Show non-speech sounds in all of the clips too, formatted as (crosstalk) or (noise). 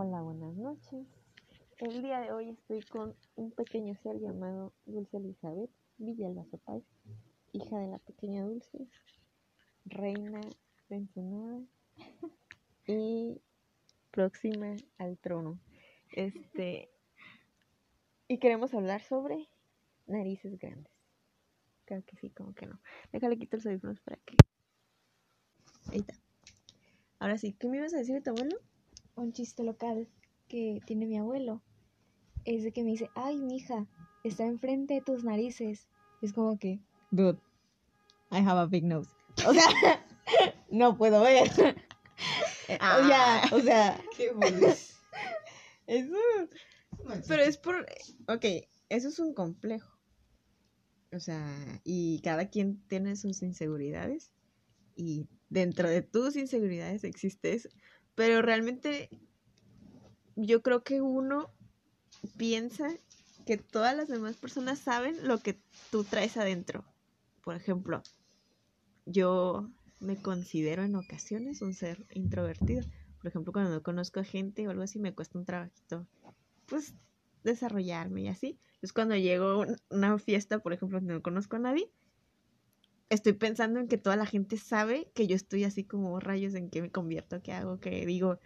Hola, buenas noches. El día de hoy estoy con un pequeño ser llamado Dulce Elizabeth Villalbazo Páez, hija de la pequeña Dulce, reina de Ensenada y próxima al trono. Este, y queremos hablar sobre narices grandes. Creo que sí, como que no. Déjale quitar los audífonos para que. Ahí está. Ahora sí, ¿qué me ibas a decir de tu abuelo? Un chiste local que tiene mi abuelo es de que me dice, ay, mi hija, está enfrente de tus narices. Es como que, dude, I have a big nose. O sea, (laughs) no puedo ver. (laughs) O sea, o sea. (laughs) Qué. Eso. Pero es por. Ok, eso es un complejo. O sea, y cada quien tiene sus inseguridades. Y dentro de tus inseguridades existe eso. Pero realmente yo creo que uno piensa que todas las demás personas saben lo que tú traes adentro. Por ejemplo, yo me considero en ocasiones un ser introvertido. Por ejemplo, cuando no conozco a gente o algo así, me cuesta un trabajito, pues, desarrollarme y así. Entonces, cuando llego a una fiesta, por ejemplo, donde no conozco a nadie, estoy pensando en que toda la gente sabe que yo estoy así como rayos en qué me convierto, qué hago, qué digo,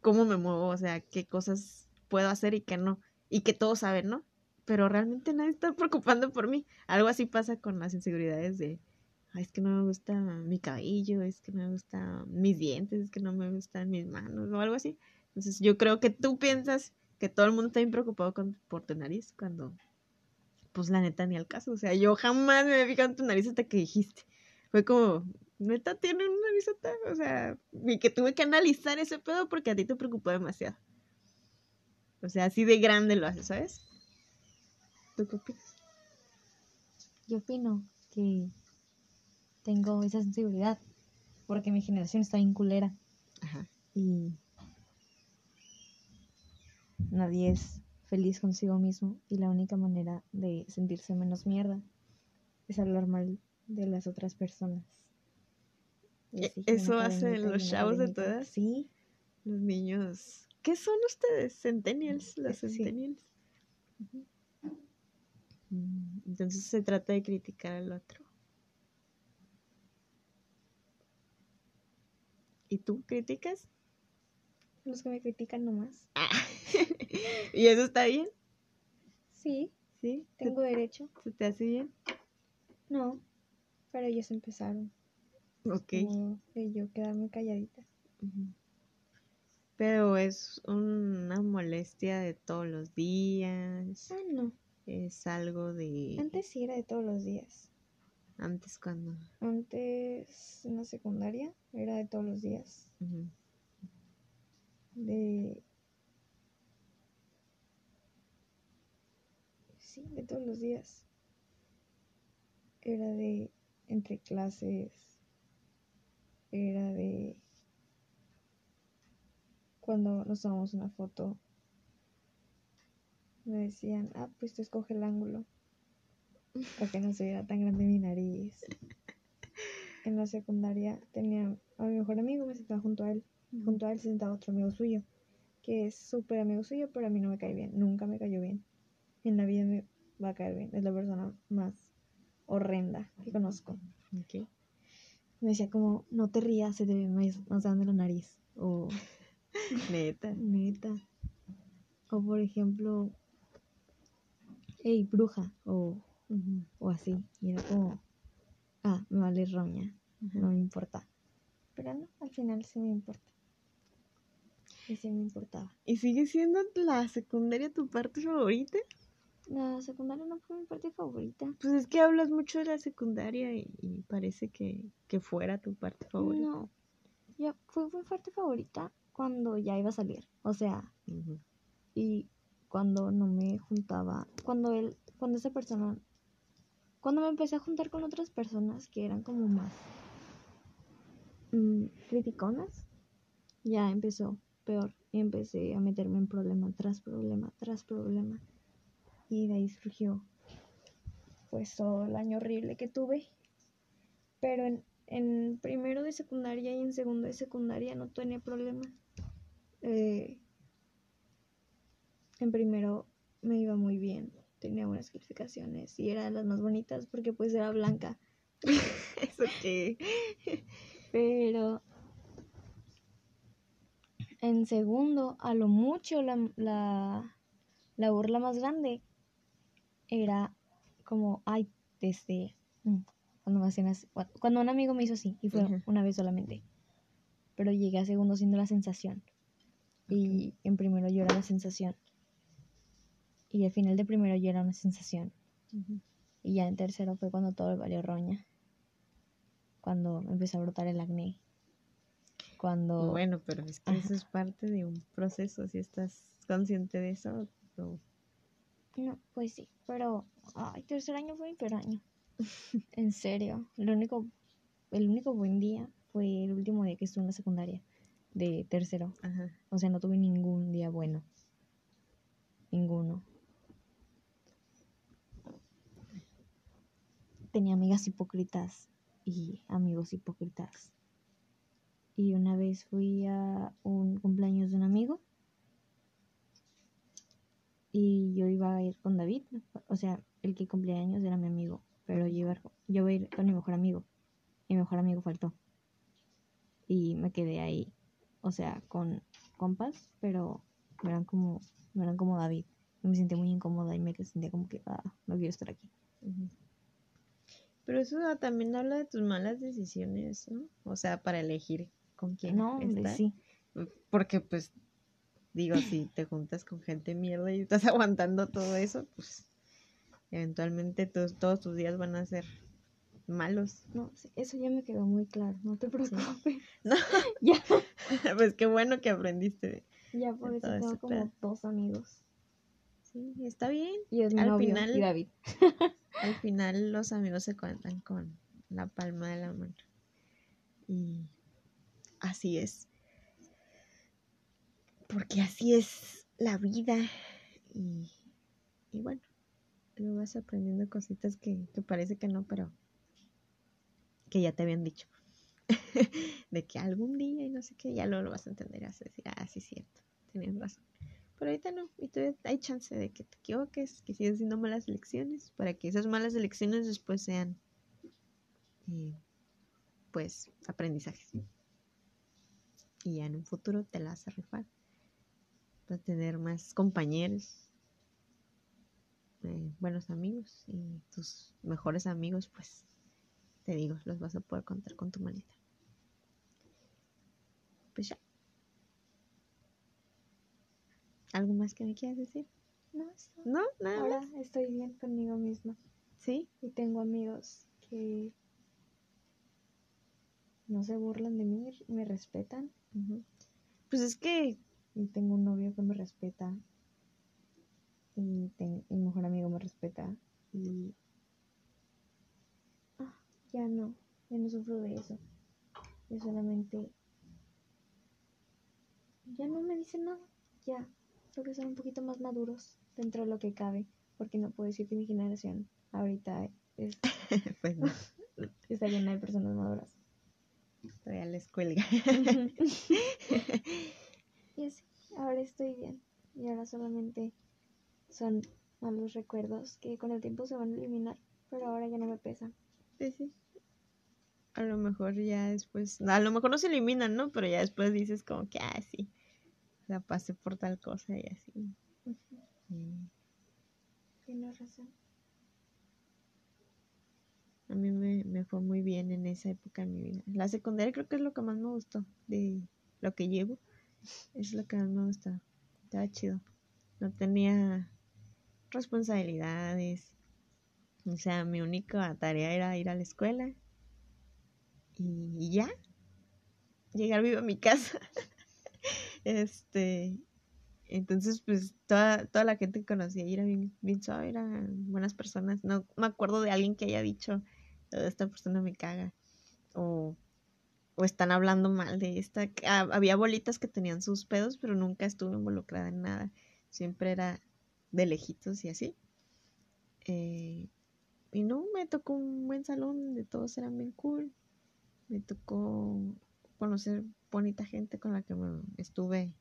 cómo me muevo, o sea, qué cosas puedo hacer y qué no. Y que todos saben, ¿no? Pero realmente nadie está (laughs) preocupando por mí. Algo así pasa con las inseguridades de, es que no me gusta mi cabello, es que no me gustan mis dientes, es que no me gustan mis manos o algo así. Entonces yo creo que tú piensas que todo el mundo está bien preocupado con, por tu nariz cuando pues la neta ni al caso. O sea, yo jamás me había fijado en tu nariz hasta que dijiste. Fue como, neta tiene una narizota. O sea, ni que tuve que analizar ese pedo porque a ti te preocupó demasiado. O sea, así de grande lo haces, ¿sabes? ¿Tú qué opinas? yo opino que tengo esa sensibilidad porque mi generación está bien culera Ajá. y nadie es feliz consigo mismo y la única manera de sentirse menos mierda es hablar mal de las otras personas. E- ¿Eso cadenita los chavos de edad? Sí, Los niños. ¿Qué son ustedes? Centennials, los Sí. centennials. Mm, Entonces se trata de criticar al otro. ¿Y tú criticas? Los que me critican nomás. (laughs) ¿Y eso está bien? Sí, ¿Sí? ¿Se- tengo derecho. ¿Se te hace bien? No, pero ellos empezaron. Ok. Como de yo quedarme calladita. Pero es una molestia de todos los días. Ah, no. Es algo de Antes sí era de todos los días. antes cuando. Antes en la secundaria era de todos los días. Ujú. De. Sí, de todos los días. Era de entre clases. Era de. Cuando nos tomamos una foto. Me decían, ah, pues tú escoge el ángulo. Para que no se viera tan grande mi nariz. En la secundaria tenía a mi mejor amigo, me sentaba junto a él. Junto a él se sentaba otro amigo suyo, que es súper amigo suyo, pero a mí no me cae bien. Nunca me cayó bien. En la vida me va a caer bien. Es la persona más horrenda que conozco. Me decía como, no te rías, se te ve más, más grande la nariz. O, (laughs) Neta. neta. O por ejemplo, hey, bruja. O, Ujú. o así. Y era como, ah, me vale roña. No me importa. Pero no, al final sí me importa. Y sí me importaba. ¿Y sigue siendo la secundaria tu parte favorita? La secundaria no fue mi parte favorita. Pues es que hablas mucho de la secundaria y, y parece que, que fuera tu parte favorita. No. Ya fue mi parte favorita cuando ya iba a salir. O sea, y cuando no me juntaba, cuando él, cuando esa persona, cuando me empecé a juntar con otras personas que eran como más mm, criticonas, ya empezó peor y empecé a meterme en problema tras problema tras problema y de ahí surgió pues todo el año horrible que tuve, pero en, en primero de secundaria y en segundo de secundaria no tenía problema. Eh, en primero me iba muy bien, tenía buenas calificaciones y era de las más bonitas porque pues era blanca. (laughs) Eso que. Pero en segundo, a lo mucho, la, la, la burla más grande era como, ay, desde, mm, cuando me hacían así- cua- cuando un amigo me hizo así, y fue una vez solamente, pero llegué a segundo siendo la sensación, y en primero yo era la sensación, y al final de primero yo era una sensación, y ya en tercero fue cuando todo valió roña, cuando empezó a brotar el acné, cuando... Bueno, pero es que eso es parte de un proceso. Si estás consciente de eso, no. No, pues sí, pero ay, tercer año fue mi peor año. (laughs) en serio, lo único, el único buen día fue el último día que estuve en la secundaria de tercero. Ajá. O sea, no tuve ningún día bueno. Ninguno. Tenía amigas hipócritas y amigos hipócritas. Y una vez fui a un cumpleaños de un amigo y yo iba a ir con David, o sea, el que cumplía años era mi amigo, pero yo iba, yo iba a ir con mi mejor amigo. Mi mejor amigo faltó. Y me quedé ahí, o sea, con compas, pero no eran como, eran como David. Me sentí muy incómoda y me sentía como que, ah, no quiero estar aquí. Pero eso también habla de tus malas decisiones, ¿no? O sea, para elegir con quién No, hombre, estar. sí. Porque, pues, digo, si te juntas con gente mierda y estás (laughs) aguantando todo eso, pues, eventualmente tus- todos tus días van a ser malos. No, eso ya me quedó muy claro, no te preocupes. (laughs) No. (laughs) Ya, pues qué bueno que aprendiste. ya por eso tengo como dos amigos. Sí, está bien. Y es mi Al novio final- y David. Al final los amigos se cuentan con la palma de la mano. Y así es. Porque así es la vida. Y, y bueno, luego vas aprendiendo cositas que, que parece que no, pero que ya te habían dicho. (laughs) de que algún día y no sé qué, ya luego lo vas a entender vas a decir, ah, sí, es cierto, tenías razón. Pero ahorita no, y todavía hay chance de que te equivoques, que sigas haciendo malas elecciones, para que esas malas elecciones después sean, eh, pues, aprendizajes. Y ya en un futuro te la vas a rifar. Vas a tener más compañeros, eh, buenos amigos, y tus mejores amigos, pues, te digo, los vas a poder contar con tu manita. Pues ya. ¿Algo más que me quieras decir? No, No, nada ahora estoy bien conmigo misma. Sí. Y tengo amigos que no se burlan de mí, me respetan. Pues es que, tengo un novio que me respeta. Y mi mejor amigo me respeta. Y. Ah, ya no. Ya no sufro de eso. Yo solamente. Ya no me dicen nada. Ya. Creo que son un poquito más maduros dentro de lo que cabe. Porque no puedo decir que mi generación ahorita es, (laughs) pues (laughs) está llena de personas maduras. Todavía les cuelga. (laughs) y así, ahora estoy bien. Y ahora solamente son malos recuerdos que con el tiempo se van a eliminar, pero ahora ya no me pesan. Sí, sí. A lo mejor ya después, a lo mejor no se eliminan, ¿no? Pero ya después dices como que, ah, sí, sea, pasé por tal cosa y así. Y Tienes razón. A mí me, me fue muy bien en esa época de mi vida. La secundaria creo que es lo que más me gustó de lo que llevo. Es lo que más me gustó. Estaba chido. No tenía responsabilidades. O sea, mi única tarea era ir a la escuela. Y, ya. Llegar vivo a mi casa. (laughs) este. Entonces, pues, toda, toda la gente que conocía era bien, bien suave, eran buenas personas. No me acuerdo de alguien que haya dicho, "Oh, esta persona me caga. O, o están hablando mal de esta. Ah, Había bolitas que tenían sus pedos, pero nunca estuve involucrada en nada. Siempre era de lejitos y así. Eh, y no, me tocó un buen salón donde todos eran bien cool. Me tocó conocer bonita gente con la que me estuve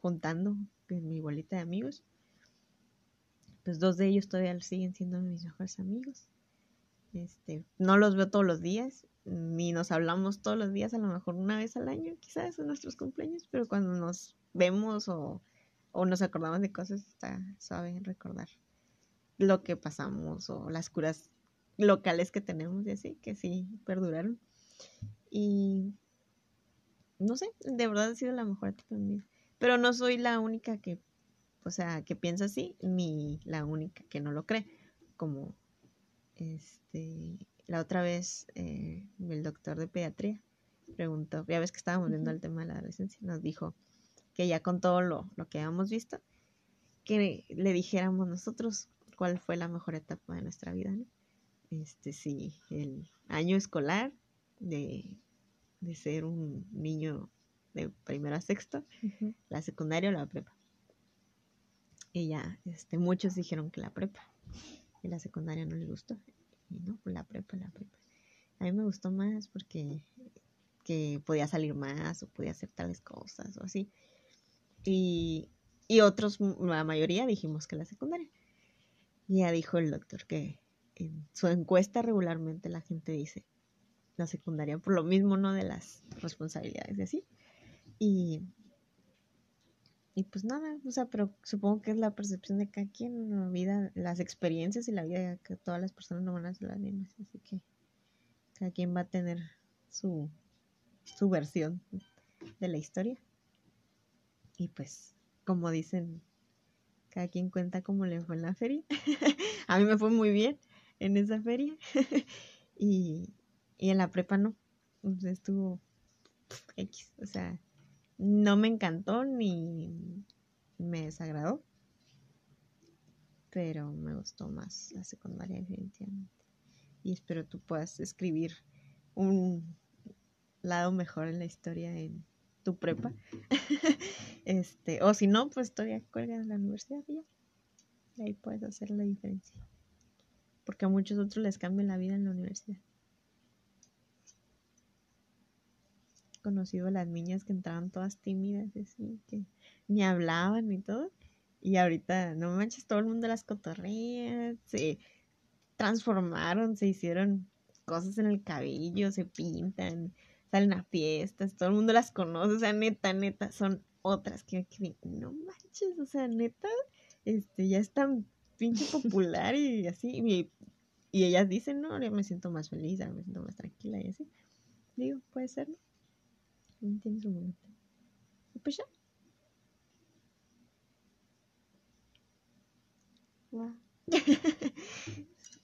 juntando en mi bolita de amigos. pues dos de ellos todavía siguen siendo mis mejores amigos. Este, no los veo todos los días, ni nos hablamos todos los días, a lo mejor una vez al año, quizás en nuestros cumpleaños, pero cuando nos vemos o, o nos acordamos de cosas, está suave recordar lo que pasamos o las curas locales que tenemos y así, que sí perduraron. Y no sé, de verdad ha sido la mejor etapa de mi. Pero no soy la única que, o sea, que piensa así, ni la única que no lo cree. Como, este, la otra vez eh, el doctor de pediatría preguntó, ya ves que estábamos viendo el tema de la adolescencia, nos dijo que ya con todo lo, lo que habíamos visto, que le dijéramos nosotros cuál fue la mejor etapa de nuestra vida, ¿no? Este, sí, el año escolar de de ser un niño de primero a sexto, la secundaria o la prepa. Y ya, este, muchos dijeron que la prepa. Y la secundaria no les gustó. Y no, pues la prepa, la prepa. A mí me gustó más porque que podía salir más o podía hacer tales cosas o así. Y, y otros, la mayoría dijimos que la secundaria. Ya dijo el doctor que en su encuesta regularmente la gente dice la secundaria, por lo mismo, ¿no? De las responsabilidades y así. Y, y pues nada, o sea, pero supongo que es la percepción de cada quien, la vida, las experiencias y la vida que todas las personas no van a ser las mismas, así que cada quien va a tener su, su versión de la historia. Y pues, como dicen, cada quien cuenta cómo le fue en la feria. (laughs) a mí me fue muy bien en esa feria. (laughs) y, y en la prepa no. Entonces estuvo X. O sea, no me encantó ni me desagradó. Pero me gustó más la secundaria definitivamente. Y espero tú puedas escribir un lado mejor en la historia en tu prepa. (laughs) este, o si no, pues todavía cuelga en la universidad ya. Y ahí puedes hacer la diferencia. Porque a muchos otros les cambia la vida en la universidad. Conocido a las niñas que entraban todas tímidas, así, que ni hablaban ni todo. Y ahorita, no manches, todo el mundo las cotorrea, se transformaron, se hicieron cosas en el cabello, se pintan, salen a fiestas, todo el mundo las conoce, o sea, neta, neta, son otras que, no manches, o sea, neta, este, ya es tan pinche (laughs) popular y así, y, y ellas dicen, no, yo me siento más feliz, me siento más tranquila y así. Digo, puede ser, ¿no? Tiene su momento. Y pues ya. (laughs)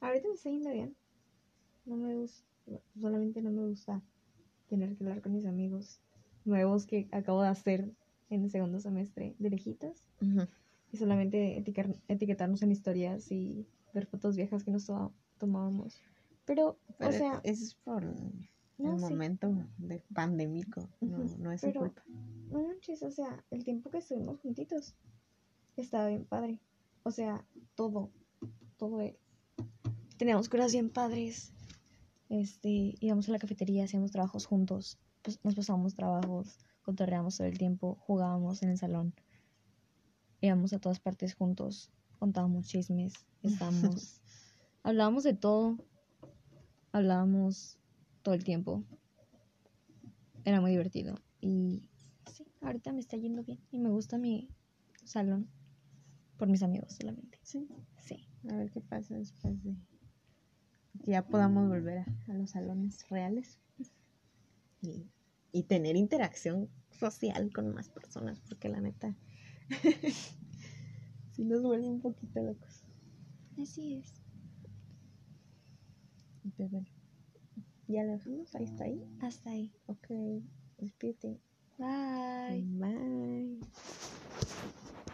Ahorita me está yendo bien. No me gusta, solamente no me gusta tener que hablar con mis amigos nuevos que acabo de hacer en el segundo semestre de lejitos. Y solamente etiquetarnos en historias y ver fotos viejas que nos tomábamos. Pero, o sea. Eso es por no, momento de pandémico, no, no es Pero, culpa. No manches, o sea, el tiempo que estuvimos juntitos estaba bien padre. O sea, todo, todo. Teníamos cosas bien padres. Este, íbamos a la cafetería, hacíamos trabajos juntos, pues nos pasábamos trabajos, cotorreábamos todo el tiempo, jugábamos en el salón, íbamos a todas partes juntos, contábamos chismes, (laughs) estábamos, hablábamos de todo, hablábamos todo el tiempo. Era muy divertido. Y sí, ahorita me está yendo bien. Y me gusta mi salón. Por mis amigos solamente. Sí. Sí. A ver qué pasa después de que ya podamos volver a, los salones reales. Y, y tener interacción social con más personas. Porque la neta. (laughs) sí nos vuelve un poquito locos. Así es. Pues bueno. ¿Ya lo dejamos? ¿Ahí está ahí? Hasta ahí. Ok, despídete. Bye. Bye.